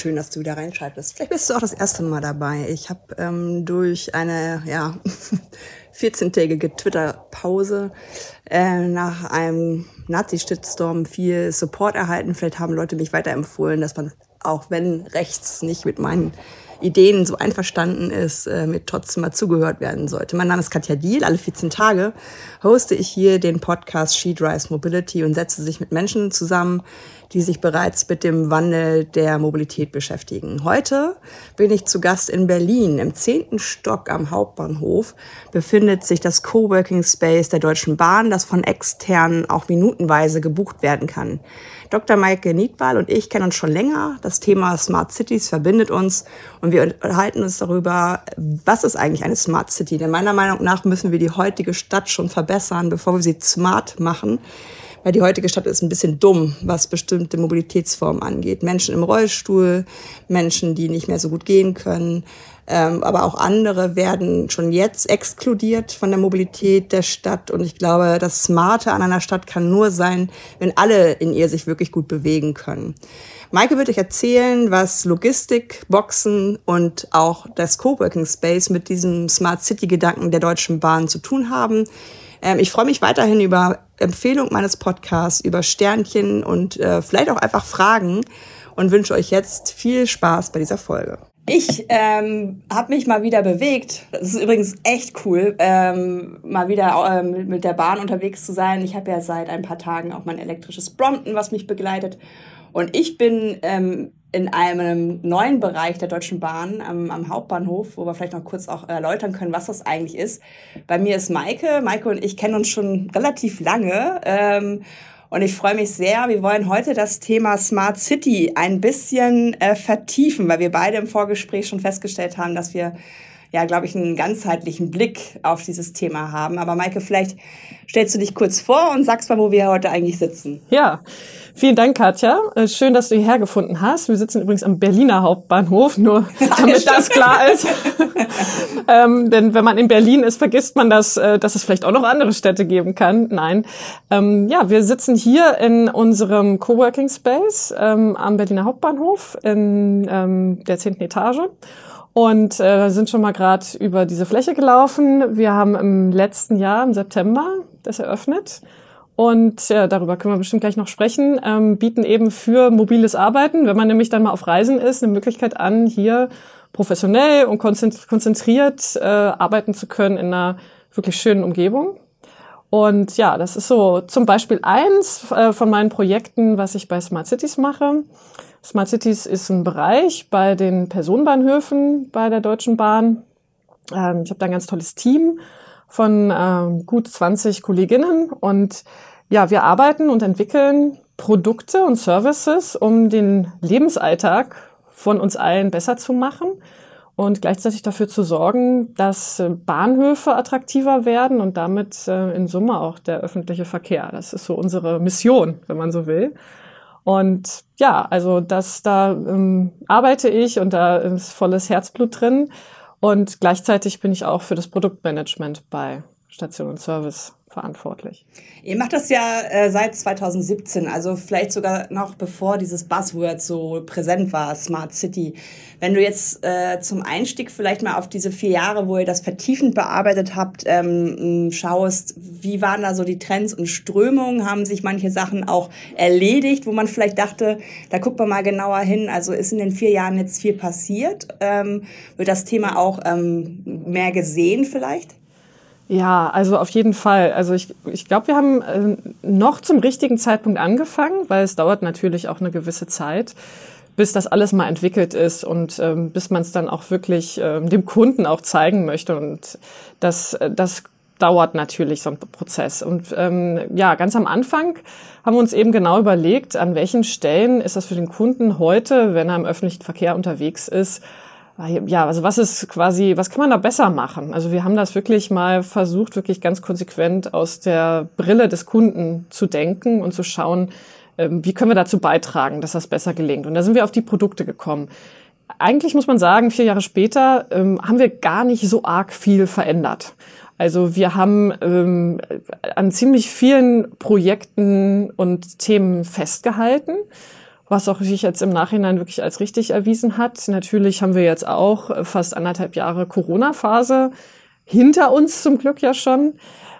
schön, dass du wieder reinschaltest. Vielleicht bist du auch das erste Mal dabei. Ich habe ähm, durch eine ja, 14-tägige Twitter-Pause äh, nach einem Nazi-Shitstorm viel Support erhalten. Vielleicht haben Leute mich weiterempfohlen, dass man, auch wenn rechts nicht mit meinen Ideen so einverstanden ist, äh, mit trotzdem mal zugehört werden sollte. Mein Name ist Katja Diel. Alle 14 Tage hoste ich hier den Podcast She Drives Mobility und setze sich mit Menschen zusammen, die sich bereits mit dem Wandel der Mobilität beschäftigen. Heute bin ich zu Gast in Berlin. Im zehnten Stock am Hauptbahnhof befindet sich das Coworking Space der Deutschen Bahn, das von externen auch minutenweise gebucht werden kann. Dr. Maike Niedbal und ich kennen uns schon länger. Das Thema Smart Cities verbindet uns und wir unterhalten uns darüber, was ist eigentlich eine Smart City? Denn meiner Meinung nach müssen wir die heutige Stadt schon verbessern, bevor wir sie smart machen weil die heutige Stadt ist ein bisschen dumm, was bestimmte Mobilitätsformen angeht. Menschen im Rollstuhl, Menschen, die nicht mehr so gut gehen können, ähm, aber auch andere werden schon jetzt exkludiert von der Mobilität der Stadt. Und ich glaube, das Smarte an einer Stadt kann nur sein, wenn alle in ihr sich wirklich gut bewegen können. Maike wird euch erzählen, was Logistik, Boxen und auch das Coworking Space mit diesem Smart City Gedanken der Deutschen Bahn zu tun haben. Ähm, ich freue mich weiterhin über Empfehlung meines Podcasts, über Sternchen und äh, vielleicht auch einfach Fragen und wünsche euch jetzt viel Spaß bei dieser Folge. Ich ähm, habe mich mal wieder bewegt. Das ist übrigens echt cool, ähm, mal wieder ähm, mit der Bahn unterwegs zu sein. Ich habe ja seit ein paar Tagen auch mein elektrisches Brompton, was mich begleitet. Und ich bin ähm, in einem neuen Bereich der Deutschen Bahn am, am, Hauptbahnhof, wo wir vielleicht noch kurz auch erläutern können, was das eigentlich ist. Bei mir ist Maike. Maike und ich kennen uns schon relativ lange. Ähm, und ich freue mich sehr. Wir wollen heute das Thema Smart City ein bisschen äh, vertiefen, weil wir beide im Vorgespräch schon festgestellt haben, dass wir ja, glaube ich, einen ganzheitlichen Blick auf dieses Thema haben. Aber Maike, vielleicht stellst du dich kurz vor und sagst mal, wo wir heute eigentlich sitzen. Ja, Vielen Dank, Katja. Äh, schön, dass du hierher gefunden hast. Wir sitzen übrigens am Berliner Hauptbahnhof, nur damit das klar ist. ähm, denn wenn man in Berlin ist, vergisst man, dass, äh, dass es vielleicht auch noch andere Städte geben kann. Nein. Ähm, ja, wir sitzen hier in unserem Coworking Space ähm, am Berliner Hauptbahnhof in ähm, der zehnten Etage und äh, sind schon mal gerade über diese Fläche gelaufen. Wir haben im letzten Jahr, im September, das eröffnet und ja, darüber können wir bestimmt gleich noch sprechen, ähm, bieten eben für mobiles Arbeiten, wenn man nämlich dann mal auf Reisen ist, eine Möglichkeit an, hier professionell und konzentriert äh, arbeiten zu können in einer wirklich schönen Umgebung. Und ja, das ist so zum Beispiel eins äh, von meinen Projekten, was ich bei Smart Cities mache. Smart Cities ist ein Bereich bei den Personenbahnhöfen bei der Deutschen Bahn. Ähm, ich habe da ein ganz tolles Team von ähm, gut 20 Kolleginnen und ja, wir arbeiten und entwickeln Produkte und Services, um den Lebensalltag von uns allen besser zu machen und gleichzeitig dafür zu sorgen, dass äh, Bahnhöfe attraktiver werden und damit äh, in Summe auch der öffentliche Verkehr. Das ist so unsere Mission, wenn man so will. Und ja, also das da ähm, arbeite ich und da ist volles Herzblut drin. Und gleichzeitig bin ich auch für das Produktmanagement bei Station und Service verantwortlich. Ihr macht das ja äh, seit 2017, also vielleicht sogar noch bevor dieses Buzzword so präsent war, Smart City. Wenn du jetzt äh, zum Einstieg vielleicht mal auf diese vier Jahre, wo ihr das vertiefend bearbeitet habt, ähm, schaust, wie waren da so die Trends und Strömungen? Haben sich manche Sachen auch erledigt, wo man vielleicht dachte, da guckt man mal genauer hin. Also ist in den vier Jahren jetzt viel passiert? Ähm, wird das Thema auch ähm, mehr gesehen vielleicht? Ja, also auf jeden Fall. Also ich, ich glaube, wir haben äh, noch zum richtigen Zeitpunkt angefangen, weil es dauert natürlich auch eine gewisse Zeit, bis das alles mal entwickelt ist und ähm, bis man es dann auch wirklich ähm, dem Kunden auch zeigen möchte. Und das, das dauert natürlich so ein Prozess. Und ähm, ja, ganz am Anfang haben wir uns eben genau überlegt, an welchen Stellen ist das für den Kunden heute, wenn er im öffentlichen Verkehr unterwegs ist, ja, also was ist quasi, was kann man da besser machen? Also wir haben das wirklich mal versucht, wirklich ganz konsequent aus der Brille des Kunden zu denken und zu schauen, wie können wir dazu beitragen, dass das besser gelingt. Und da sind wir auf die Produkte gekommen. Eigentlich muss man sagen, vier Jahre später ähm, haben wir gar nicht so arg viel verändert. Also wir haben ähm, an ziemlich vielen Projekten und Themen festgehalten was auch sich jetzt im Nachhinein wirklich als richtig erwiesen hat. Natürlich haben wir jetzt auch fast anderthalb Jahre Corona-Phase hinter uns zum Glück ja schon.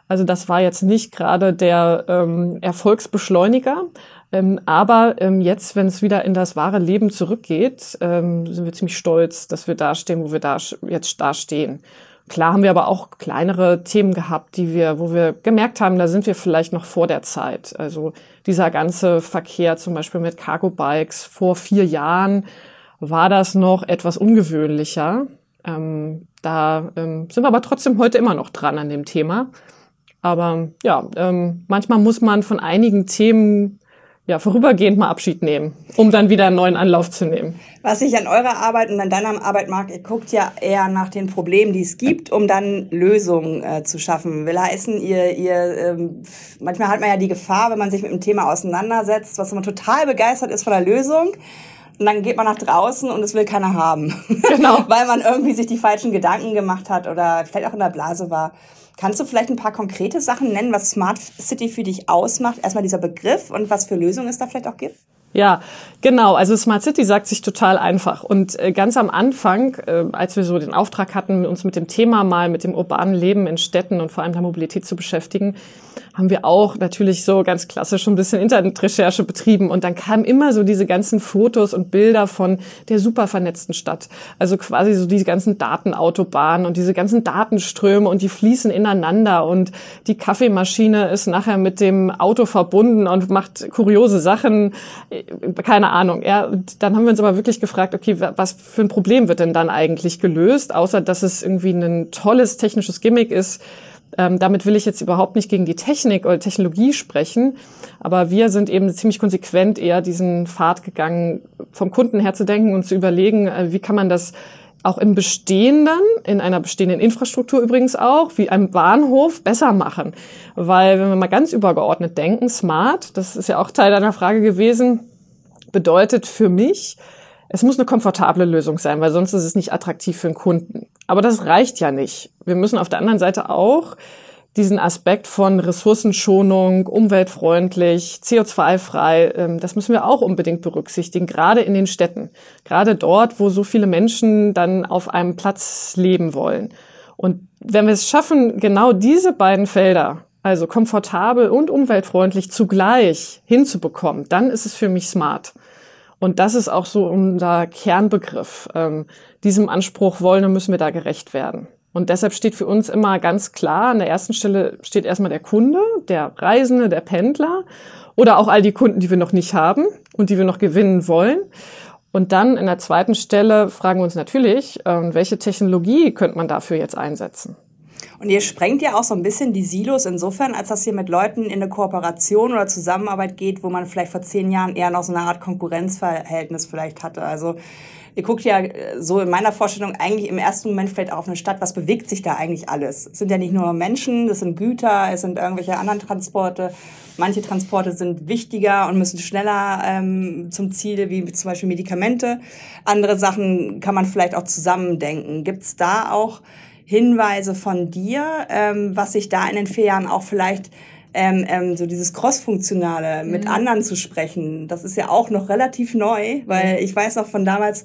Also das war jetzt nicht gerade der ähm, Erfolgsbeschleuniger. Ähm, aber ähm, jetzt, wenn es wieder in das wahre Leben zurückgeht, ähm, sind wir ziemlich stolz, dass wir da stehen, wo wir da jetzt da stehen. Klar haben wir aber auch kleinere Themen gehabt, die wir, wo wir gemerkt haben, da sind wir vielleicht noch vor der Zeit. Also dieser ganze Verkehr zum Beispiel mit Cargo Bikes vor vier Jahren war das noch etwas ungewöhnlicher. Ähm, da ähm, sind wir aber trotzdem heute immer noch dran an dem Thema. Aber ja, ähm, manchmal muss man von einigen Themen ja, vorübergehend mal Abschied nehmen, um dann wieder einen neuen Anlauf zu nehmen. Was ich an eurer Arbeit und an deiner Arbeit mag, ihr guckt ja eher nach den Problemen, die es gibt, um dann Lösungen äh, zu schaffen. Will heißen, ihr, ihr ähm, manchmal hat man ja die Gefahr, wenn man sich mit einem Thema auseinandersetzt, was man total begeistert ist von der Lösung, und dann geht man nach draußen und es will keiner haben. Genau. Weil man irgendwie sich die falschen Gedanken gemacht hat oder vielleicht auch in der Blase war. Kannst du vielleicht ein paar konkrete Sachen nennen, was Smart City für dich ausmacht? Erstmal dieser Begriff und was für Lösungen es da vielleicht auch gibt? Ja, genau. Also Smart City sagt sich total einfach. Und äh, ganz am Anfang, äh, als wir so den Auftrag hatten, uns mit dem Thema mal mit dem urbanen Leben in Städten und vor allem der Mobilität zu beschäftigen, haben wir auch natürlich so ganz klassisch ein bisschen Internetrecherche betrieben. Und dann kamen immer so diese ganzen Fotos und Bilder von der super vernetzten Stadt. Also quasi so diese ganzen Datenautobahnen und diese ganzen Datenströme und die fließen ineinander und die Kaffeemaschine ist nachher mit dem Auto verbunden und macht kuriose Sachen keine Ahnung. Ja, dann haben wir uns aber wirklich gefragt, okay, was für ein Problem wird denn dann eigentlich gelöst, außer dass es irgendwie ein tolles technisches Gimmick ist. Ähm, damit will ich jetzt überhaupt nicht gegen die Technik oder Technologie sprechen, aber wir sind eben ziemlich konsequent eher diesen Pfad gegangen, vom Kunden her zu denken und zu überlegen, äh, wie kann man das auch im Bestehenden, in einer bestehenden Infrastruktur übrigens auch, wie einem Bahnhof, besser machen. Weil, wenn wir mal ganz übergeordnet denken, smart, das ist ja auch Teil deiner Frage gewesen, bedeutet für mich, es muss eine komfortable Lösung sein, weil sonst ist es nicht attraktiv für den Kunden. Aber das reicht ja nicht. Wir müssen auf der anderen Seite auch diesen Aspekt von Ressourcenschonung, umweltfreundlich, CO2-frei, ähm, das müssen wir auch unbedingt berücksichtigen, gerade in den Städten, gerade dort, wo so viele Menschen dann auf einem Platz leben wollen. Und wenn wir es schaffen, genau diese beiden Felder, also komfortabel und umweltfreundlich zugleich hinzubekommen, dann ist es für mich smart. Und das ist auch so unser Kernbegriff. Ähm, diesem Anspruch wollen und müssen wir da gerecht werden. Und deshalb steht für uns immer ganz klar, an der ersten Stelle steht erstmal der Kunde, der Reisende, der Pendler oder auch all die Kunden, die wir noch nicht haben und die wir noch gewinnen wollen. Und dann in der zweiten Stelle fragen wir uns natürlich, ähm, welche Technologie könnte man dafür jetzt einsetzen? Und ihr sprengt ja auch so ein bisschen die Silos insofern, als dass ihr mit Leuten in eine Kooperation oder Zusammenarbeit geht, wo man vielleicht vor zehn Jahren eher noch so eine Art Konkurrenzverhältnis vielleicht hatte. Also ihr guckt ja äh, so in meiner Vorstellung eigentlich im ersten Moment vielleicht auch auf eine Stadt, was bewegt sich da eigentlich alles? Es sind ja nicht nur Menschen, das sind Güter, es sind irgendwelche anderen Transporte. Manche Transporte sind wichtiger und müssen schneller ähm, zum Ziel, wie zum Beispiel Medikamente. Andere Sachen kann man vielleicht auch zusammendenken. Gibt es da auch Hinweise von dir, ähm, was sich da in den vier Jahren auch vielleicht ähm, ähm, so dieses Cross-Funktionale mit mhm. anderen zu sprechen, das ist ja auch noch relativ neu, weil ich weiß noch von damals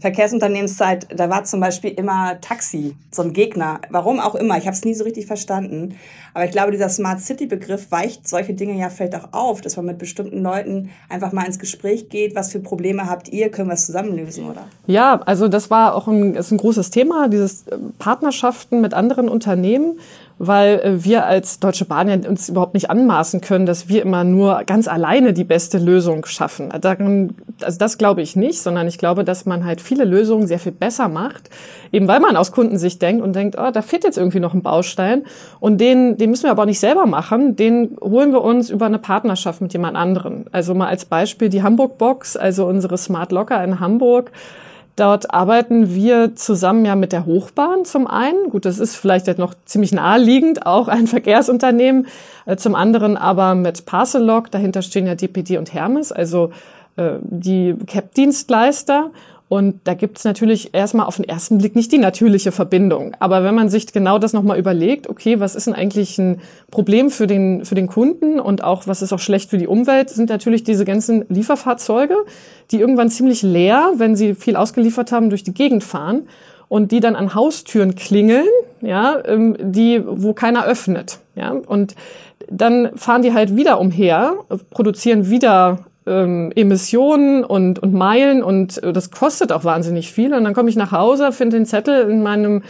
Verkehrsunternehmenszeit, da war zum Beispiel immer Taxi, so ein Gegner. Warum auch immer, ich habe es nie so richtig verstanden. Aber ich glaube, dieser Smart City-Begriff weicht solche Dinge ja vielleicht auch auf, dass man mit bestimmten Leuten einfach mal ins Gespräch geht. Was für Probleme habt ihr? Können wir es zusammen lösen, oder? Ja, also das war auch ein, ist ein großes Thema, dieses Partnerschaften mit anderen Unternehmen weil äh, wir als Deutsche Bahn ja uns überhaupt nicht anmaßen können, dass wir immer nur ganz alleine die beste Lösung schaffen. Also das glaube ich nicht, sondern ich glaube, dass man halt viele Lösungen sehr viel besser macht, eben weil man aus Kundensicht denkt und denkt, oh, da fehlt jetzt irgendwie noch ein Baustein und den, den müssen wir aber auch nicht selber machen, den holen wir uns über eine Partnerschaft mit jemand anderen. Also mal als Beispiel die Hamburg Box, also unsere Smart Locker in Hamburg, Dort arbeiten wir zusammen ja mit der Hochbahn zum einen. Gut, das ist vielleicht noch ziemlich naheliegend, auch ein Verkehrsunternehmen. Äh, zum anderen aber mit Parcelog. Dahinter stehen ja DPD und Hermes, also äh, die CAP-Dienstleister. Und da gibt's natürlich erstmal auf den ersten Blick nicht die natürliche Verbindung. Aber wenn man sich genau das nochmal überlegt, okay, was ist denn eigentlich ein Problem für den, für den Kunden und auch was ist auch schlecht für die Umwelt, sind natürlich diese ganzen Lieferfahrzeuge, die irgendwann ziemlich leer, wenn sie viel ausgeliefert haben, durch die Gegend fahren und die dann an Haustüren klingeln, ja, ähm, die, wo keiner öffnet, ja. Und dann fahren die halt wieder umher, produzieren wieder ähm, Emissionen und, und Meilen und äh, das kostet auch wahnsinnig viel. Und dann komme ich nach Hause, finde den Zettel in meinem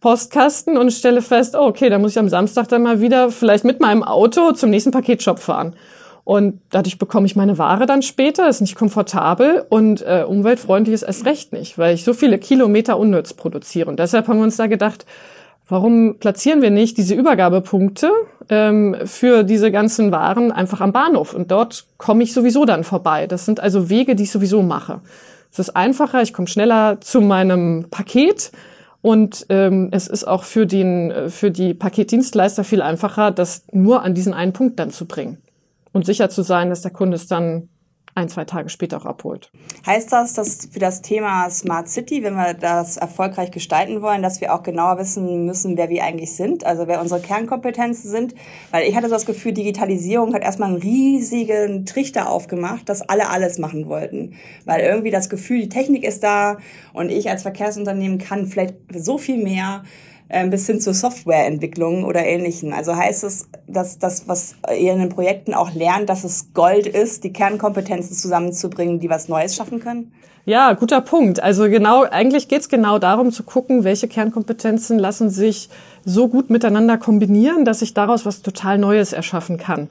Postkasten und stelle fest, oh, okay, da muss ich am Samstag dann mal wieder vielleicht mit meinem Auto zum nächsten Paketshop fahren. Und dadurch bekomme ich meine Ware dann später, ist nicht komfortabel und äh, umweltfreundlich ist erst recht nicht, weil ich so viele Kilometer unnütz produziere. Und deshalb haben wir uns da gedacht, Warum platzieren wir nicht diese Übergabepunkte ähm, für diese ganzen Waren einfach am Bahnhof? Und dort komme ich sowieso dann vorbei. Das sind also Wege, die ich sowieso mache. Es ist einfacher, ich komme schneller zu meinem Paket und ähm, es ist auch für, den, äh, für die Paketdienstleister viel einfacher, das nur an diesen einen Punkt dann zu bringen und sicher zu sein, dass der Kunde es dann ein, zwei Tage später auch abholt. Heißt das, dass für das Thema Smart City, wenn wir das erfolgreich gestalten wollen, dass wir auch genauer wissen müssen, wer wir eigentlich sind, also wer unsere Kernkompetenzen sind? Weil ich hatte das Gefühl, Digitalisierung hat erstmal einen riesigen Trichter aufgemacht, dass alle alles machen wollten. Weil irgendwie das Gefühl, die Technik ist da und ich als Verkehrsunternehmen kann vielleicht so viel mehr bis hin zur Softwareentwicklung oder ähnlichen. Also heißt es, dass das, was ihr in den Projekten auch lernt, dass es Gold ist, die Kernkompetenzen zusammenzubringen, die was Neues schaffen können? Ja, guter Punkt. Also genau, eigentlich geht's genau darum zu gucken, welche Kernkompetenzen lassen sich so gut miteinander kombinieren, dass ich daraus was total Neues erschaffen kann.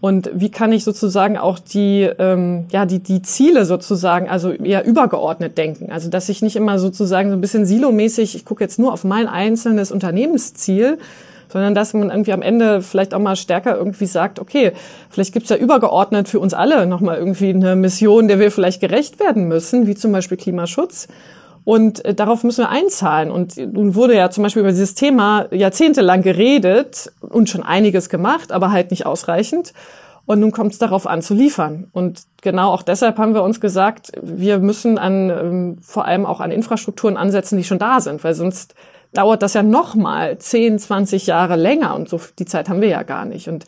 Und wie kann ich sozusagen auch die, ähm, ja, die, die Ziele sozusagen, also eher übergeordnet denken. Also dass ich nicht immer sozusagen so ein bisschen silomäßig, ich gucke jetzt nur auf mein einzelnes Unternehmensziel, sondern dass man irgendwie am Ende vielleicht auch mal stärker irgendwie sagt, okay, vielleicht gibt's ja übergeordnet für uns alle nochmal irgendwie eine Mission, der wir vielleicht gerecht werden müssen, wie zum Beispiel Klimaschutz. Und äh, darauf müssen wir einzahlen. Und nun wurde ja zum Beispiel über dieses Thema jahrzehntelang geredet und schon einiges gemacht, aber halt nicht ausreichend. Und nun kommt es darauf an zu liefern. Und genau auch deshalb haben wir uns gesagt, wir müssen an, ähm, vor allem auch an Infrastrukturen ansetzen, die schon da sind, weil sonst dauert das ja noch mal 10, 20 Jahre länger und so die Zeit haben wir ja gar nicht. Und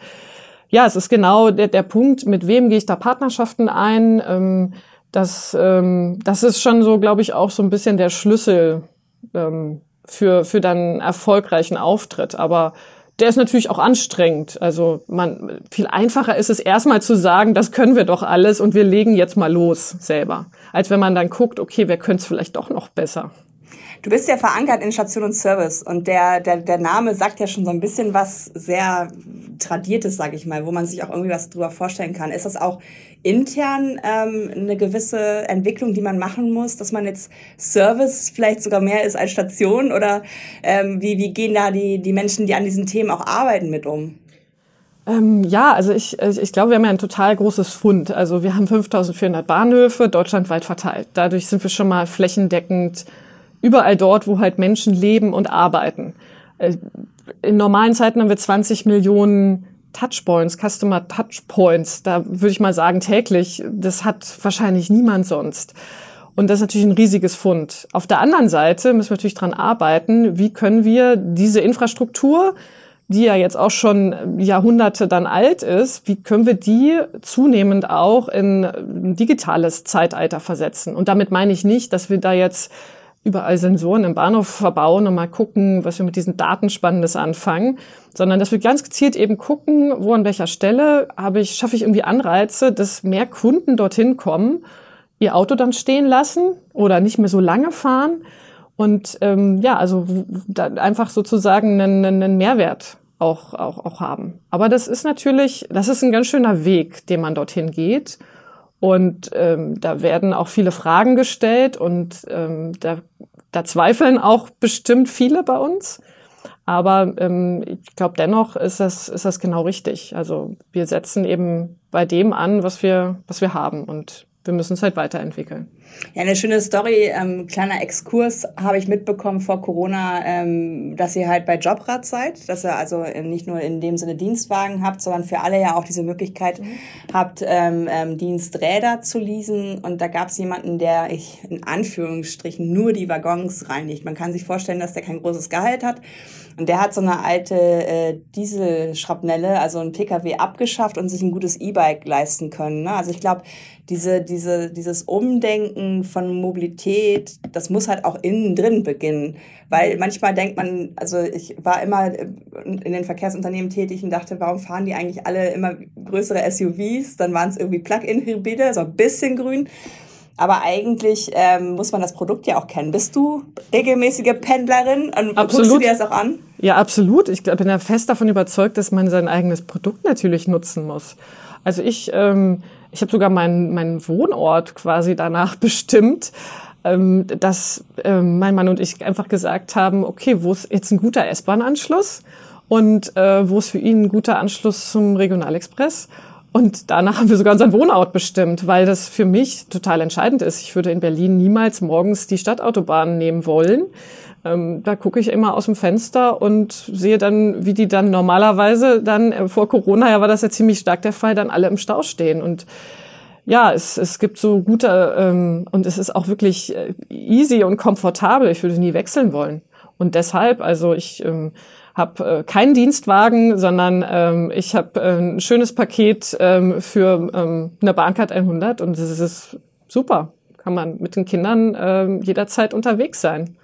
ja, es ist genau der, der Punkt, mit wem gehe ich da Partnerschaften ein, ähm, das, ähm, das ist schon so, glaube ich, auch so ein bisschen der Schlüssel ähm, für, für dann erfolgreichen Auftritt. Aber der ist natürlich auch anstrengend. Also man, viel einfacher ist es erstmal zu sagen, das können wir doch alles und wir legen jetzt mal los selber. Als wenn man dann guckt, okay, wer könnte es vielleicht doch noch besser. Du bist ja verankert in Station und Service und der, der, der Name sagt ja schon so ein bisschen was sehr Tradiertes, sage ich mal, wo man sich auch irgendwie was drüber vorstellen kann. Ist das auch intern ähm, eine gewisse Entwicklung, die man machen muss, dass man jetzt Service vielleicht sogar mehr ist als Station oder ähm, wie, wie gehen da die, die Menschen, die an diesen Themen auch arbeiten, mit um? Ähm, ja, also ich, ich glaube, wir haben ja ein total großes Fund. Also wir haben 5400 Bahnhöfe deutschlandweit verteilt. Dadurch sind wir schon mal flächendeckend überall dort, wo halt Menschen leben und arbeiten. Äh, in normalen Zeiten haben wir 20 Millionen Touchpoints, Customer Touchpoints. Da würde ich mal sagen täglich. Das hat wahrscheinlich niemand sonst. Und das ist natürlich ein riesiges Fund. Auf der anderen Seite müssen wir natürlich dran arbeiten, wie können wir diese Infrastruktur, die ja jetzt auch schon Jahrhunderte dann alt ist, wie können wir die zunehmend auch in ein digitales Zeitalter versetzen? Und damit meine ich nicht, dass wir da jetzt überall Sensoren im Bahnhof verbauen und mal gucken, was wir mit diesen Daten Spannendes anfangen, sondern dass wir ganz gezielt eben gucken, wo an welcher Stelle habe ich, schaffe ich irgendwie Anreize, dass mehr Kunden dorthin kommen, ihr Auto dann stehen lassen oder nicht mehr so lange fahren und ähm, ja, also da einfach sozusagen einen, einen Mehrwert auch, auch, auch haben. Aber das ist natürlich, das ist ein ganz schöner Weg, den man dorthin geht. Und ähm, da werden auch viele Fragen gestellt und ähm, da, da zweifeln auch bestimmt viele bei uns. Aber ähm, ich glaube, dennoch ist das, ist das genau richtig. Also wir setzen eben bei dem an, was wir, was wir haben. Und wir müssen es halt weiterentwickeln. Ja, eine schöne Story, ähm, kleiner Exkurs habe ich mitbekommen vor Corona, ähm, dass ihr halt bei Jobrad seid, dass ihr also nicht nur in dem Sinne Dienstwagen habt, sondern für alle ja auch diese Möglichkeit mhm. habt, ähm, ähm, Diensträder zu leasen. Und da gab es jemanden, der ich in Anführungsstrichen nur die Waggons reinigt. Man kann sich vorstellen, dass der kein großes Gehalt hat und der hat so eine alte äh, Dieselschrapnelle, also ein Pkw, abgeschafft und sich ein gutes E-Bike leisten können. Ne? Also ich glaube, diese, diese, dieses Umdenken von Mobilität, das muss halt auch innen drin beginnen. Weil manchmal denkt man, also ich war immer in den Verkehrsunternehmen tätig und dachte, warum fahren die eigentlich alle immer größere SUVs? Dann waren es irgendwie Plug-in-Hybride, so ein bisschen grün. Aber eigentlich ähm, muss man das Produkt ja auch kennen. Bist du regelmäßige Pendlerin und absolut. guckst du dir das auch an? Ja, absolut. Ich bin ja fest davon überzeugt, dass man sein eigenes Produkt natürlich nutzen muss. Also ich, ähm, ich habe sogar meinen, meinen Wohnort quasi danach bestimmt, ähm, dass ähm, mein Mann und ich einfach gesagt haben, okay, wo ist jetzt ein guter S-Bahn-Anschluss und äh, wo ist für ihn ein guter Anschluss zum Regionalexpress? Und danach haben wir sogar unseren Wohnort bestimmt, weil das für mich total entscheidend ist. Ich würde in Berlin niemals morgens die Stadtautobahn nehmen wollen. Ähm, da gucke ich immer aus dem Fenster und sehe dann, wie die dann normalerweise dann, äh, vor Corona ja war das ja ziemlich stark der Fall, dann alle im Stau stehen. Und ja, es, es gibt so gute, ähm, und es ist auch wirklich äh, easy und komfortabel. Ich würde nie wechseln wollen. Und deshalb, also ich ähm, habe äh, keinen Dienstwagen, sondern ähm, ich habe äh, ein schönes Paket ähm, für ähm, eine Bahncard 100 und es ist super. Kann man mit den Kindern äh, jederzeit unterwegs sein.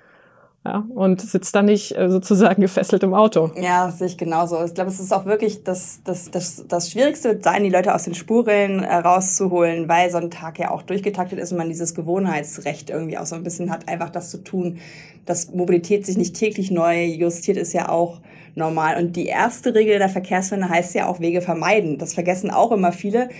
Ja, und sitzt da nicht äh, sozusagen gefesselt im Auto. Ja, sehe ich genauso. Ich glaube, es ist auch wirklich das, das, das, das Schwierigste wird sein, die Leute aus den Spuren äh, rauszuholen, weil so ein Tag ja auch durchgetaktet ist und man dieses Gewohnheitsrecht irgendwie auch so ein bisschen hat, einfach das zu tun. Dass Mobilität sich nicht täglich neu justiert, ist ja auch normal. Und die erste Regel der Verkehrswende heißt ja auch Wege vermeiden. Das vergessen auch immer viele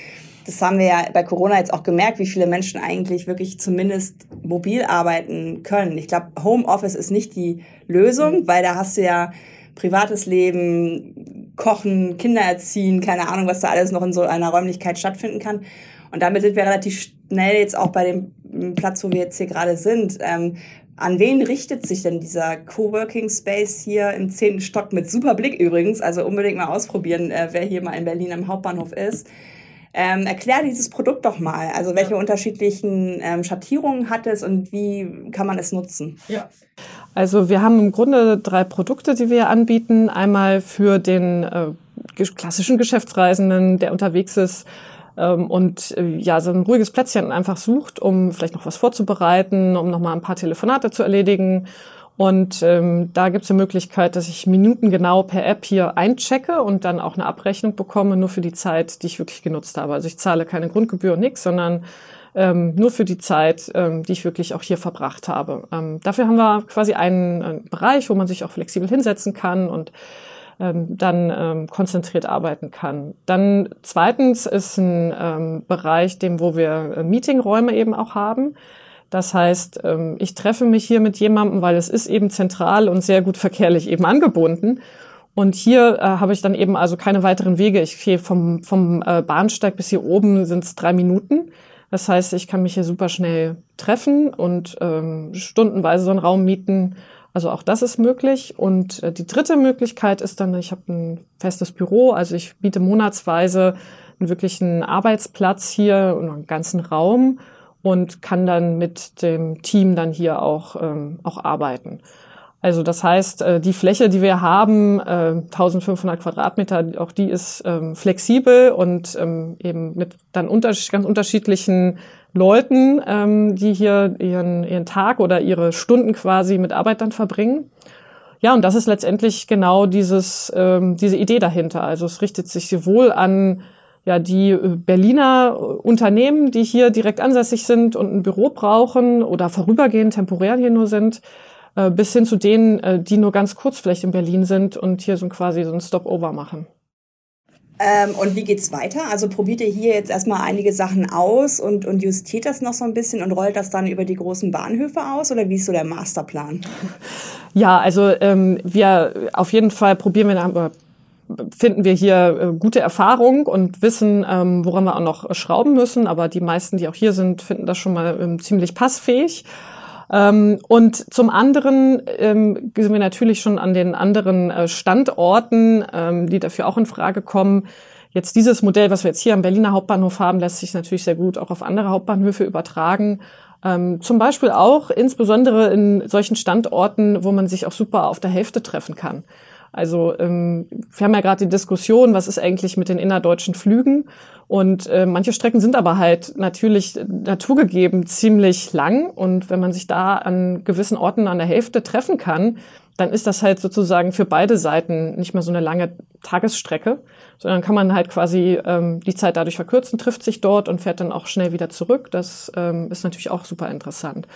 das haben wir ja bei Corona jetzt auch gemerkt, wie viele Menschen eigentlich wirklich zumindest mobil arbeiten können. Ich glaube, Homeoffice ist nicht die Lösung, weil da hast du ja privates Leben, Kochen, Kinder erziehen, keine Ahnung, was da alles noch in so einer Räumlichkeit stattfinden kann. Und damit sind wir relativ schnell jetzt auch bei dem Platz, wo wir jetzt hier gerade sind. Ähm, an wen richtet sich denn dieser Coworking Space hier im zehnten Stock mit super Blick übrigens? Also unbedingt mal ausprobieren, äh, wer hier mal in Berlin am Hauptbahnhof ist. Ähm, erklär dieses Produkt doch mal. Also welche ja. unterschiedlichen ähm, Schattierungen hat es und wie kann man es nutzen? Ja. Also wir haben im Grunde drei Produkte, die wir anbieten. Einmal für den äh, klassischen Geschäftsreisenden, der unterwegs ist ähm, und äh, ja so ein ruhiges Plätzchen einfach sucht, um vielleicht noch was vorzubereiten, um noch mal ein paar Telefonate zu erledigen und ähm, da gibt es die Möglichkeit, dass ich minutengenau per App hier einchecke und dann auch eine Abrechnung bekomme, nur für die Zeit, die ich wirklich genutzt habe. Also ich zahle keine Grundgebühr, nix, sondern ähm, nur für die Zeit, ähm, die ich wirklich auch hier verbracht habe. Ähm, dafür haben wir quasi einen, einen Bereich, wo man sich auch flexibel hinsetzen kann und ähm, dann ähm, konzentriert arbeiten kann. Dann zweitens ist ein ähm, Bereich, dem wo wir äh, Meetingräume eben auch haben. Das heißt, ähm, ich treffe mich hier mit jemandem, weil es ist eben zentral und sehr gut verkehrlich eben angebunden. Und hier äh, habe ich dann eben also keine weiteren Wege. Ich gehe vom, vom äh, Bahnsteig bis hier oben sind es drei Minuten. Das heißt, ich kann mich hier super schnell treffen und ähm, stundenweise so einen Raum mieten. Also auch das ist möglich. Und äh, die dritte Möglichkeit ist dann, ich habe ein festes Büro, also ich biete monatsweise einen wirklichen Arbeitsplatz hier und einen ganzen Raum und kann dann mit dem Team dann hier auch, ähm, auch arbeiten. Also das heißt, äh, die Fläche, die wir haben, äh, 1500 Quadratmeter, auch die ist ähm, flexibel und ähm, eben mit dann unter ganz unterschiedlichen Leuten, ähm, die hier ihren, ihren Tag oder ihre Stunden quasi mit Arbeit dann verbringen. Ja, und das ist letztendlich genau dieses, ähm, diese Idee dahinter. Also es richtet sich sowohl an ja die äh, Berliner äh, Unternehmen, die hier direkt ansässig sind und ein Büro brauchen oder vorübergehend temporär hier nur sind, äh, bis hin zu denen, die nur ganz kurz vielleicht in Berlin sind und hier so quasi so ein Stopover machen. Ähm, und wie geht's weiter? Also probiert ihr hier jetzt erstmal einige Sachen aus und, und justiert das noch so ein bisschen und rollt das dann über die großen Bahnhöfe aus oder wie ist so der Masterplan? Ja, also ähm, wir auf jeden Fall probieren wir finden wir hier äh, gute Erfahrung und wissen, ähm, woran wir auch noch schrauben müssen. Aber die meisten, die auch hier sind, finden das schon mal ähm, ziemlich passfähig. Ähm, und zum anderen ähm, sind wir natürlich schon an den anderen äh, Standorten, ähm, die dafür auch in Frage kommen. Jetzt dieses Modell, was wir jetzt hier am Berliner Hauptbahnhof haben, lässt sich natürlich sehr gut auch auf andere Hauptbahnhöfe übertragen. Ähm, zum Beispiel auch insbesondere in solchen Standorten, wo man sich auch super auf der Hälfte treffen kann. Also ähm, wir haben ja gerade die Diskussion, was ist eigentlich mit den innerdeutschen Flügen? Und äh, manche Strecken sind aber halt natürlich naturgegeben ziemlich lang. Und wenn man sich da an gewissen Orten an der Hälfte treffen kann, dann ist das halt sozusagen für beide Seiten nicht mehr so eine lange Tagesstrecke, sondern kann man halt quasi ähm, die Zeit dadurch verkürzen, trifft sich dort und fährt dann auch schnell wieder zurück. Das ähm, ist natürlich auch super interessant.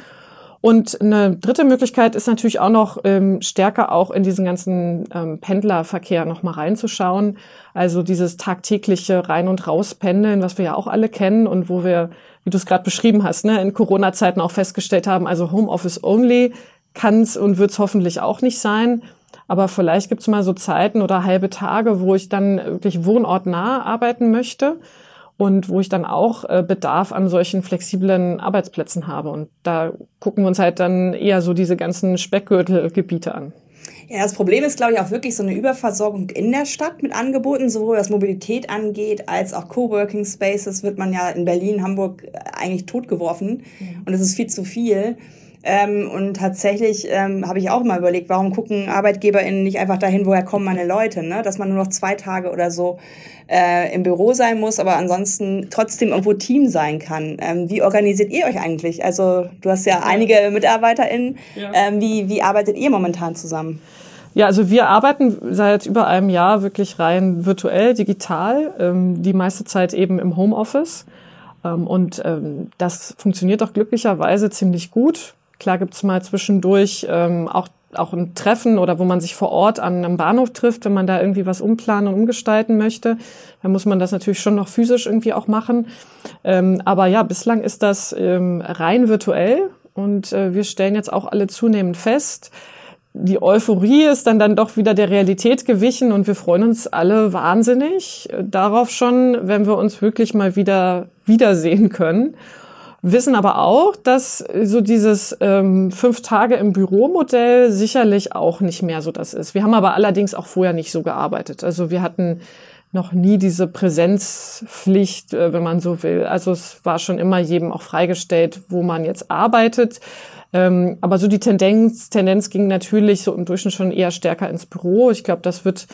Und eine dritte Möglichkeit ist natürlich auch noch ähm, stärker auch in diesen ganzen ähm, Pendlerverkehr noch mal reinzuschauen. Also dieses tagtägliche Rein- und Rauspendeln, was wir ja auch alle kennen und wo wir, wie du es gerade beschrieben hast, ne, in Corona-Zeiten auch festgestellt haben, also Homeoffice only kann es und wird es hoffentlich auch nicht sein. Aber vielleicht gibt es mal so Zeiten oder halbe Tage, wo ich dann wirklich wohnortnah arbeiten möchte und wo ich dann auch äh, Bedarf an solchen flexiblen Arbeitsplätzen habe. Und da gucken wir uns halt dann eher so diese ganzen Speckgürtelgebiete an. Ja, das Problem ist, glaube ich, auch wirklich so eine Überversorgung in der Stadt mit Angeboten, sowohl was Mobilität angeht, als auch Coworking Spaces wird man ja in Berlin, Hamburg eigentlich totgeworfen. Mhm. Und es ist viel zu viel. Ähm, und tatsächlich ähm, habe ich auch mal überlegt, warum gucken ArbeitgeberInnen nicht einfach dahin, woher kommen meine Leute, ne? Dass man nur noch zwei Tage oder so äh, im Büro sein muss, aber ansonsten trotzdem irgendwo Team sein kann. Ähm, wie organisiert ihr euch eigentlich? Also du hast ja, ja. einige MitarbeiterInnen. Ja. Ähm, wie, wie arbeitet ihr momentan zusammen? Ja, also wir arbeiten seit über einem Jahr wirklich rein virtuell, digital, ähm, die meiste Zeit eben im Homeoffice. Ähm, und ähm, das funktioniert auch glücklicherweise ziemlich gut. Klar gibt's mal zwischendurch ähm, auch auch ein Treffen oder wo man sich vor Ort an einem Bahnhof trifft, wenn man da irgendwie was umplanen und umgestalten möchte, dann muss man das natürlich schon noch physisch irgendwie auch machen. Ähm, aber ja, bislang ist das ähm, rein virtuell und äh, wir stellen jetzt auch alle zunehmend fest, die Euphorie ist dann dann doch wieder der Realität gewichen und wir freuen uns alle wahnsinnig darauf schon, wenn wir uns wirklich mal wieder wiedersehen können wissen aber auch, dass so dieses ähm, fünf Tage im Büro-Modell sicherlich auch nicht mehr so das ist. Wir haben aber allerdings auch vorher nicht so gearbeitet. Also wir hatten noch nie diese Präsenzpflicht, äh, wenn man so will. Also es war schon immer jedem auch freigestellt, wo man jetzt arbeitet. Ähm, aber so die Tendenz, Tendenz ging natürlich so im Durchschnitt schon eher stärker ins Büro. Ich glaube, das wird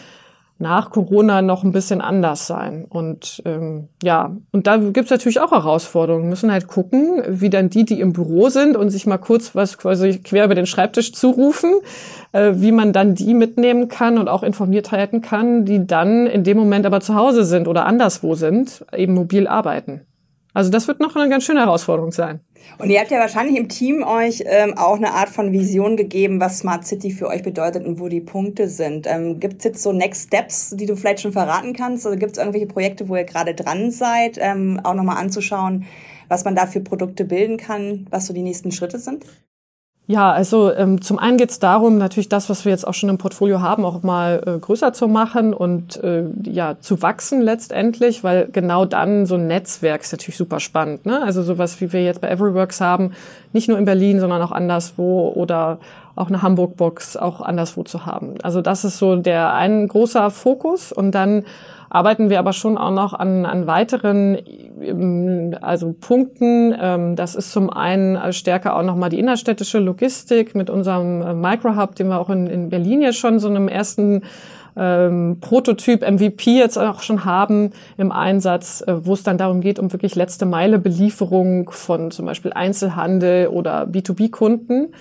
nach Corona noch ein bisschen anders sein. Und ähm, ja, und da gibt's natürlich auch Herausforderungen. Wir müssen halt gucken, wie dann die, die im Büro sind und sich mal kurz was quasi quer über den Schreibtisch zurufen, äh, wie man dann die mitnehmen kann und auch informiert halten kann, die dann in dem Moment aber zu Hause sind oder anderswo sind, eben mobil arbeiten. Also das wird noch eine ganz schöne Herausforderung sein. Und ihr habt ja wahrscheinlich im Team euch ähm, auch eine Art von Vision gegeben, was Smart City für euch bedeutet und wo die Punkte sind. Ähm, gibt es jetzt so Next Steps, die du vielleicht schon verraten kannst? Oder gibt es irgendwelche Projekte, wo ihr gerade dran seid, ähm, auch nochmal anzuschauen, was man da für Produkte bilden kann, was so die nächsten Schritte sind? Ja, also ähm, zum einen geht es darum, natürlich das, was wir jetzt auch schon im Portfolio haben, auch mal äh, größer zu machen und äh, ja zu wachsen letztendlich, weil genau dann so ein Netzwerk ist natürlich super spannend. Ne? Also sowas, wie wir jetzt bei Everyworks haben, nicht nur in Berlin, sondern auch anderswo oder auch eine Hamburg-Box auch anderswo zu haben. Also das ist so der ein großer Fokus und dann arbeiten wir aber schon auch noch an, an weiteren ähm, also Punkten. Ähm, das ist zum einen stärker auch nochmal die innerstädtische Logistik mit unserem äh, Microhub, den wir auch in, in Berlin ja schon so einem ersten ähm, Prototyp MVP jetzt auch schon haben im Einsatz, äh, wo es dann darum geht, um wirklich letzte Meile Belieferung von zum Beispiel Einzelhandel oder B2B-Kunden.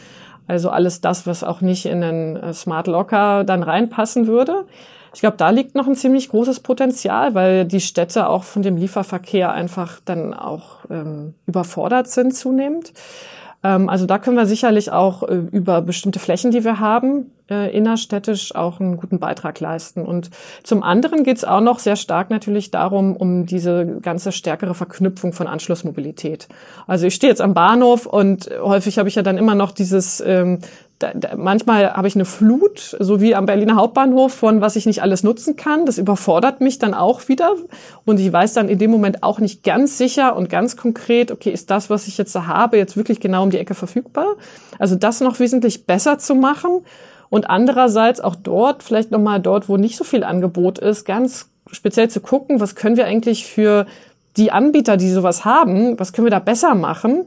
Also alles das, was auch nicht in einen äh, Smart Locker dann reinpassen würde. Ich glaube, da liegt noch ein ziemlich großes Potenzial, weil die Städte auch von dem Lieferverkehr einfach dann auch ähm, überfordert sind zunehmend. Ähm, also da können wir sicherlich auch äh, über bestimmte Flächen, die wir haben, äh, innerstädtisch auch einen guten Beitrag leisten. Und zum anderen geht es auch noch sehr stark natürlich darum, um diese ganze stärkere Verknüpfung von Anschlussmobilität. Also ich stehe jetzt am Bahnhof und häufig habe ich ja dann immer noch dieses ähm, da, da, manchmal habe ich eine Flut, so wie am Berliner Hauptbahnhof, von was ich nicht alles nutzen kann. Das überfordert mich dann auch wieder. Und ich weiß dann in dem Moment auch nicht ganz sicher und ganz konkret, okay, ist das, was ich jetzt habe, jetzt wirklich genau um die Ecke verfügbar? Also das noch wesentlich besser zu machen. Und andererseits auch dort, vielleicht nochmal dort, wo nicht so viel Angebot ist, ganz speziell zu gucken, was können wir eigentlich für die Anbieter, die sowas haben, was können wir da besser machen,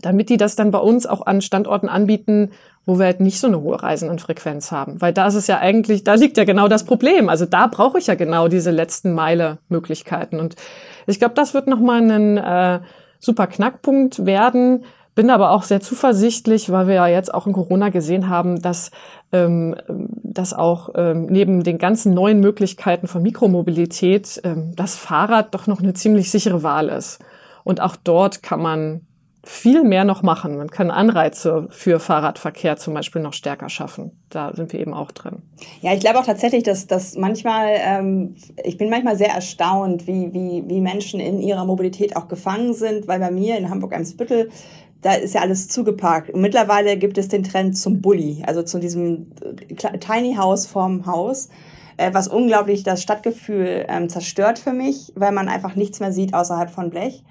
damit die das dann bei uns auch an Standorten anbieten, wo wir halt nicht so eine hohe Reisendenfrequenz haben. Weil da ist es ja eigentlich, da liegt ja genau das Problem. Also da brauche ich ja genau diese letzten Meile Möglichkeiten. Und ich glaube, das wird nochmal ein äh, super Knackpunkt werden. Bin aber auch sehr zuversichtlich, weil wir ja jetzt auch in Corona gesehen haben, dass, ähm, dass auch ähm, neben den ganzen neuen Möglichkeiten von Mikromobilität ähm, das Fahrrad doch noch eine ziemlich sichere Wahl ist. Und auch dort kann man viel mehr noch machen. Man kann Anreize für Fahrradverkehr zum Beispiel noch stärker schaffen. Da sind wir eben auch drin. Ja, ich glaube auch tatsächlich, dass, dass manchmal, ähm, ich bin manchmal sehr erstaunt, wie, wie, wie Menschen in ihrer Mobilität auch gefangen sind, weil bei mir in Hamburg-Eimsbüttel da ist ja alles zugeparkt. Und mittlerweile gibt es den Trend zum Bulli, also zu diesem äh, Tiny House vorm Haus, äh, was unglaublich das Stadtgefühl ähm, zerstört für mich, weil man einfach nichts mehr sieht außerhalb von Blech.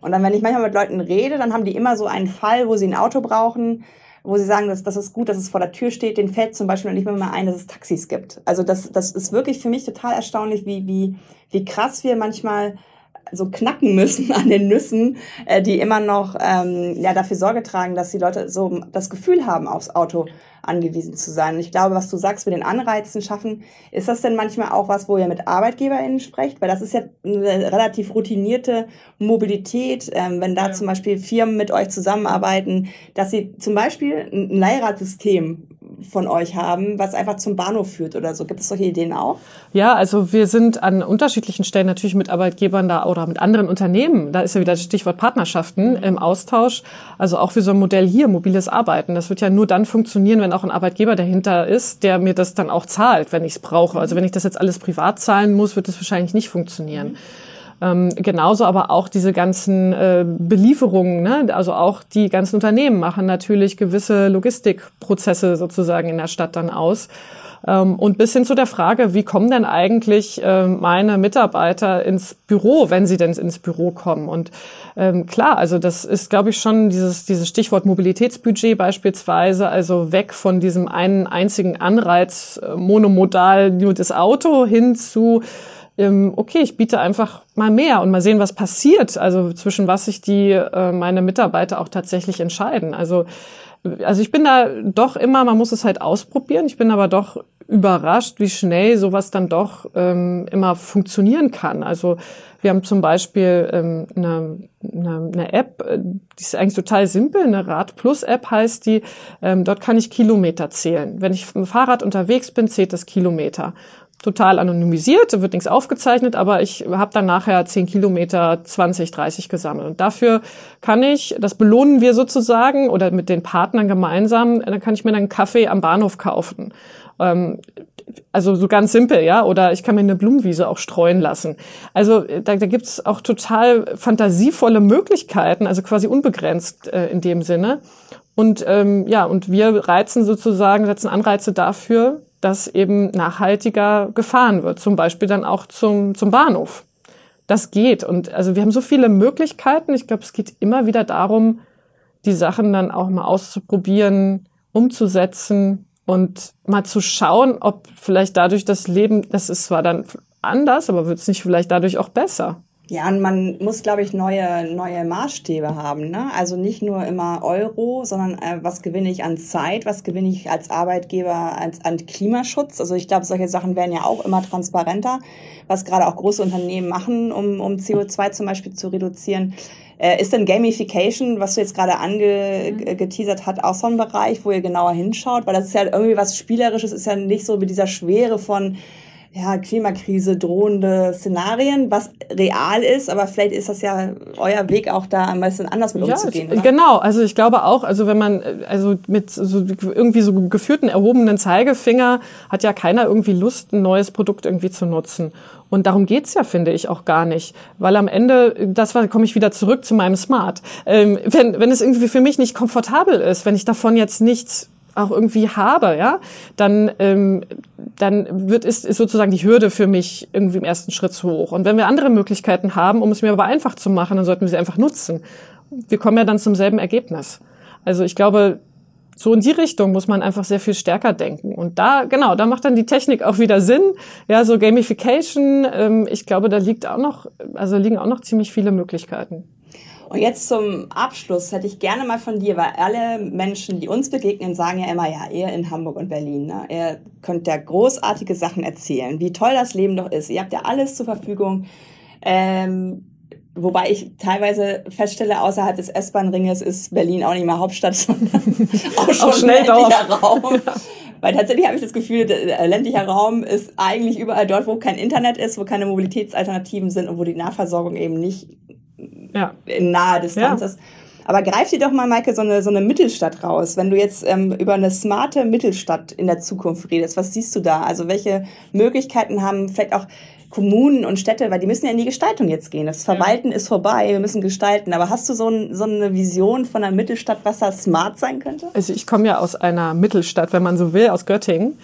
Und dann, wenn ich manchmal mit Leuten rede, dann haben die immer so einen Fall, wo sie ein Auto brauchen, wo sie sagen, dass das ist gut, dass es vor der Tür steht. Den fällt zum Beispiel nicht mehr ein, dass es Taxis gibt. Also das, das ist wirklich für mich total erstaunlich, wie, wie, wie krass wir manchmal so knacken müssen an den Nüssen, äh, die immer noch ähm, ja, dafür Sorge tragen, dass die Leute so das Gefühl haben, aufs Auto angewiesen zu sein. Und ich glaube, was du sagst, mit den Anreizen schaffen, ist das denn manchmal auch was, wo ihr mit ArbeitgeberInnen sprecht? Weil das ist ja eine relativ routinierte Mobilität, ähm, wenn da ja. zum Beispiel Firmen mit euch zusammenarbeiten, dass sie zum Beispiel ein Leihradsystem von euch haben, was einfach zum Bahnhof führt oder so. Gibt es solche Ideen auch? Ja, also wir sind an unterschiedlichen Stellen natürlich mit Arbeitgebern da oder mit anderen Unternehmen. Da ist ja wieder das Stichwort Partnerschaften im Austausch. Also auch für so ein Modell hier, mobiles Arbeiten. Das wird ja nur dann funktionieren, wenn auch ein Arbeitgeber dahinter ist, der mir das dann auch zahlt, wenn ich es brauche. Also wenn ich das jetzt alles privat zahlen muss, wird es wahrscheinlich nicht funktionieren. Mhm. Ähm, genauso aber auch diese ganzen äh, Belieferungen, ne? also auch die ganzen Unternehmen machen natürlich gewisse Logistikprozesse sozusagen in der Stadt dann aus. Ähm, und bis hin zu der Frage, wie kommen denn eigentlich äh, meine Mitarbeiter ins Büro, wenn sie denn ins Büro kommen? Und ähm, klar, also das ist, glaube ich, schon dieses, dieses Stichwort Mobilitätsbudget beispielsweise, also weg von diesem einen einzigen Anreiz, äh, monomodal nur das Auto hin zu okay, ich biete einfach mal mehr und mal sehen, was passiert, also zwischen was sich die äh, meine Mitarbeiter auch tatsächlich entscheiden. Also also ich bin da doch immer, man muss es halt ausprobieren. Ich bin aber doch überrascht, wie schnell sowas dann doch ähm, immer funktionieren kann. Also wir haben zum Beispiel ähm, eine, eine, eine App, äh, die ist eigentlich total simpel, eine Rad Plus App heißt die. Ähm, dort kann ich Kilometer zählen. Wenn ich mit dem Fahrrad unterwegs bin, zählt das Kilometer total anonymisiert, wird nichts aufgezeichnet, aber ich habe dann nachher 10 Kilometer 20, 30 gesammelt. Und dafür kann ich, das belohnen wir sozusagen oder mit den Partnern gemeinsam, dann kann ich mir dann einen Kaffee am Bahnhof kaufen. Ähm, also so ganz simpel, ja, oder ich kann mir eine Blumenwiese auch streuen lassen. Also da, da gibt es auch total fantasievolle Möglichkeiten, also quasi unbegrenzt äh, in dem Sinne. Und ähm, ja, und wir reizen sozusagen, setzen Anreize dafür, dass eben nachhaltiger gefahren wird, zum Beispiel dann auch zum, zum Bahnhof. Das geht. Und also wir haben so viele Möglichkeiten. Ich glaube, es geht immer wieder darum, die Sachen dann auch mal auszuprobieren, umzusetzen und mal zu schauen, ob vielleicht dadurch das Leben, das ist zwar dann anders, aber wird es nicht vielleicht dadurch auch besser? Ja, und man muss, glaube ich, neue, neue Maßstäbe haben. Ne? Also nicht nur immer Euro, sondern äh, was gewinne ich an Zeit, was gewinne ich als Arbeitgeber als, an Klimaschutz. Also ich glaube, solche Sachen werden ja auch immer transparenter, was gerade auch große Unternehmen machen, um, um CO2 zum Beispiel zu reduzieren. Äh, ist denn Gamification, was du jetzt gerade angeteasert mhm. hat, auch so ein Bereich, wo ihr genauer hinschaut? Weil das ist ja irgendwie was Spielerisches, ist ja nicht so mit dieser Schwere von ja, Klimakrise drohende Szenarien, was real ist, aber vielleicht ist das ja euer Weg auch da ein bisschen anders mit ja, umzugehen. Oder? Genau, also ich glaube auch, also wenn man also mit so irgendwie so geführten erhobenen Zeigefinger hat ja keiner irgendwie Lust, ein neues Produkt irgendwie zu nutzen. Und darum geht's ja, finde ich, auch gar nicht. Weil am Ende, das war, komme ich wieder zurück zu meinem Smart. Ähm, wenn, wenn es irgendwie für mich nicht komfortabel ist, wenn ich davon jetzt nichts auch irgendwie habe, ja, dann, ähm, dann wird ist, ist sozusagen die Hürde für mich irgendwie im ersten Schritt zu hoch. Und wenn wir andere Möglichkeiten haben, um es mir aber einfach zu machen, dann sollten wir sie einfach nutzen. Wir kommen ja dann zum selben Ergebnis. Also ich glaube, so in die Richtung muss man einfach sehr viel stärker denken. Und da, genau, da macht dann die Technik auch wieder Sinn. Ja, so Gamification, ähm, ich glaube, da liegt auch noch, also liegen auch noch ziemlich viele Möglichkeiten. Und jetzt zum Abschluss hätte ich gerne mal von dir, weil alle Menschen, die uns begegnen, sagen ja immer, ja, ihr in Hamburg und Berlin, ne? ihr könnt ja großartige Sachen erzählen, wie toll das Leben doch ist. Ihr habt ja alles zur Verfügung. Ähm, Wobei ich teilweise feststelle, außerhalb des S-Bahn-Ringes ist Berlin auch nicht mehr Hauptstadt, sondern auch schon auch schnell ländlicher Raum. Ja. Weil tatsächlich habe ich das Gefühl, der ländlicher Raum ist eigentlich überall dort, wo kein Internet ist, wo keine Mobilitätsalternativen sind und wo die Nahversorgung eben nicht ja. in naher Distanz ja. ist. Aber greif dir doch mal, Maike, so eine, so eine Mittelstadt raus. Wenn du jetzt ähm, über eine smarte Mittelstadt in der Zukunft redest, was siehst du da? Also welche Möglichkeiten haben vielleicht auch Kommunen und Städte, weil die müssen ja in die Gestaltung jetzt gehen. Das Verwalten ja. ist vorbei, wir müssen gestalten. Aber hast du so, ein, so eine Vision von einer Mittelstadt, was da smart sein könnte? Also ich komme ja aus einer Mittelstadt, wenn man so will, aus Göttingen.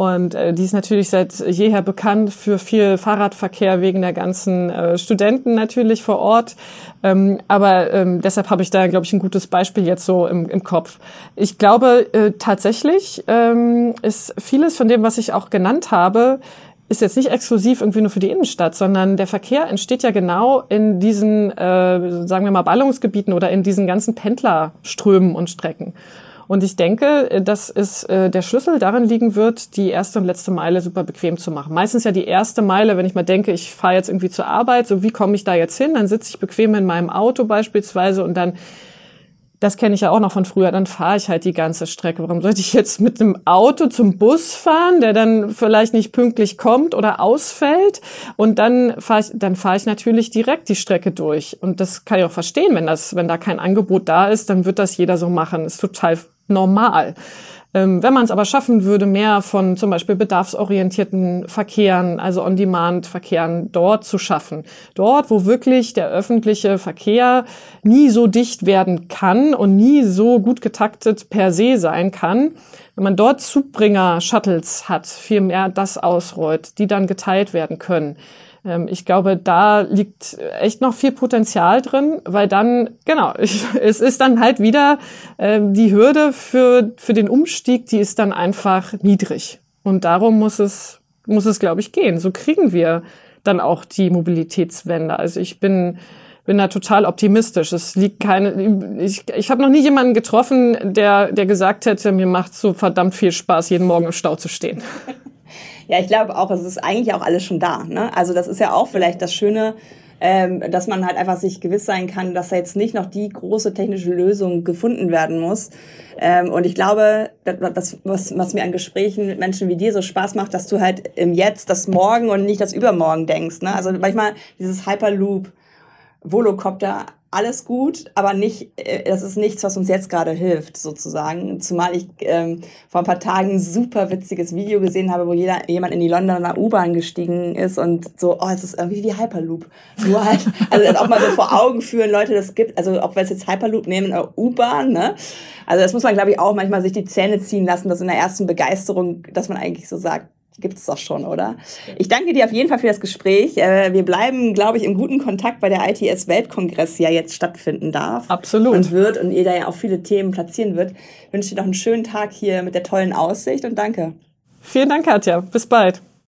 Und äh, die ist natürlich seit jeher bekannt für viel Fahrradverkehr wegen der ganzen äh, Studenten natürlich vor Ort. Ähm, aber ähm, deshalb habe ich da, glaube ich, ein gutes Beispiel jetzt so im, im Kopf. Ich glaube äh, tatsächlich ähm, ist vieles von dem, was ich auch genannt habe, ist jetzt nicht exklusiv irgendwie nur für die Innenstadt, sondern der Verkehr entsteht ja genau in diesen, äh, sagen wir mal, Ballungsgebieten oder in diesen ganzen Pendlerströmen und Strecken. Und ich denke, dass es äh, der Schlüssel darin liegen wird, die erste und letzte Meile super bequem zu machen. Meistens ja die erste Meile, wenn ich mal denke, ich fahre jetzt irgendwie zur Arbeit, so wie komme ich da jetzt hin? Dann sitze ich bequem in meinem Auto beispielsweise und dann das kenne ich ja auch noch von früher, dann fahre ich halt die ganze Strecke. Warum sollte ich jetzt mit einem Auto zum Bus fahren, der dann vielleicht nicht pünktlich kommt oder ausfällt? Und dann fahre ich, dann fahre ich natürlich direkt die Strecke durch. Und das kann ich auch verstehen, wenn das, wenn da kein Angebot da ist, dann wird das jeder so machen. Ist total normal. Ähm, wenn man es aber schaffen würde, mehr von zum Beispiel bedarfsorientierten Verkehren, also On-Demand-Verkehren dort zu schaffen, dort, wo wirklich der öffentliche Verkehr nie so dicht werden kann und nie so gut getaktet per se sein kann, wenn man dort Zugbringer-Shuttles hat, viel mehr das ausrollt, die dann geteilt werden können, ich glaube, da liegt echt noch viel Potenzial drin, weil dann, genau, ich, es ist dann halt wieder äh, die Hürde für, für den Umstieg, die ist dann einfach niedrig. Und darum muss es, muss es, glaube ich, gehen. So kriegen wir dann auch die Mobilitätswende. Also ich bin, bin da total optimistisch. Es liegt keine, ich, ich habe noch nie jemanden getroffen, der, der gesagt hätte, mir macht so verdammt viel Spaß, jeden Morgen im Stau zu stehen. Ja, ich glaube auch, es ist eigentlich auch alles schon da. Ne? Also das ist ja auch vielleicht das Schöne, ähm, dass man halt einfach sich gewiss sein kann, dass da jetzt nicht noch die große technische Lösung gefunden werden muss. Ähm, und ich glaube, das, was, was mir an Gesprächen mit Menschen wie dir so Spaß macht, dass du halt im Jetzt das Morgen und nicht das Übermorgen denkst. Ne? Also manchmal dieses Hyperloop, Volocopter, alles gut, aber nicht, äh, das ist nichts, was uns jetzt gerade hilft, sozusagen. Zumal ich ähm, vor ein paar Tagen ein super witziges Video gesehen habe, wo jeder, jemand in die Londoner U-Bahn gestiegen ist und so, oh, es ist irgendwie wie Hyperloop. Nur halt, also das auch mal so vor Augen führen, Leute, das gibt, also ob wir es jetzt Hyperloop nehmen oder U-Bahn, ne? Also das muss man, glaube ich, auch manchmal sich die Zähne ziehen lassen, dass in der ersten Begeisterung, dass man eigentlich so sagt, gibt es doch schon, oder? Ich danke dir auf jeden Fall für das Gespräch. Äh, wir bleiben, glaube ich, im guten Kontakt, weil der ITS Weltkongress ja jetzt stattfinden darf. Absolut. Und wird und ihr da ja auch viele Themen platzieren wird. Ich wünsche dir noch einen schönen Tag hier mit der tollen Aussicht und danke. Vielen Dank, Katja. Bis bald.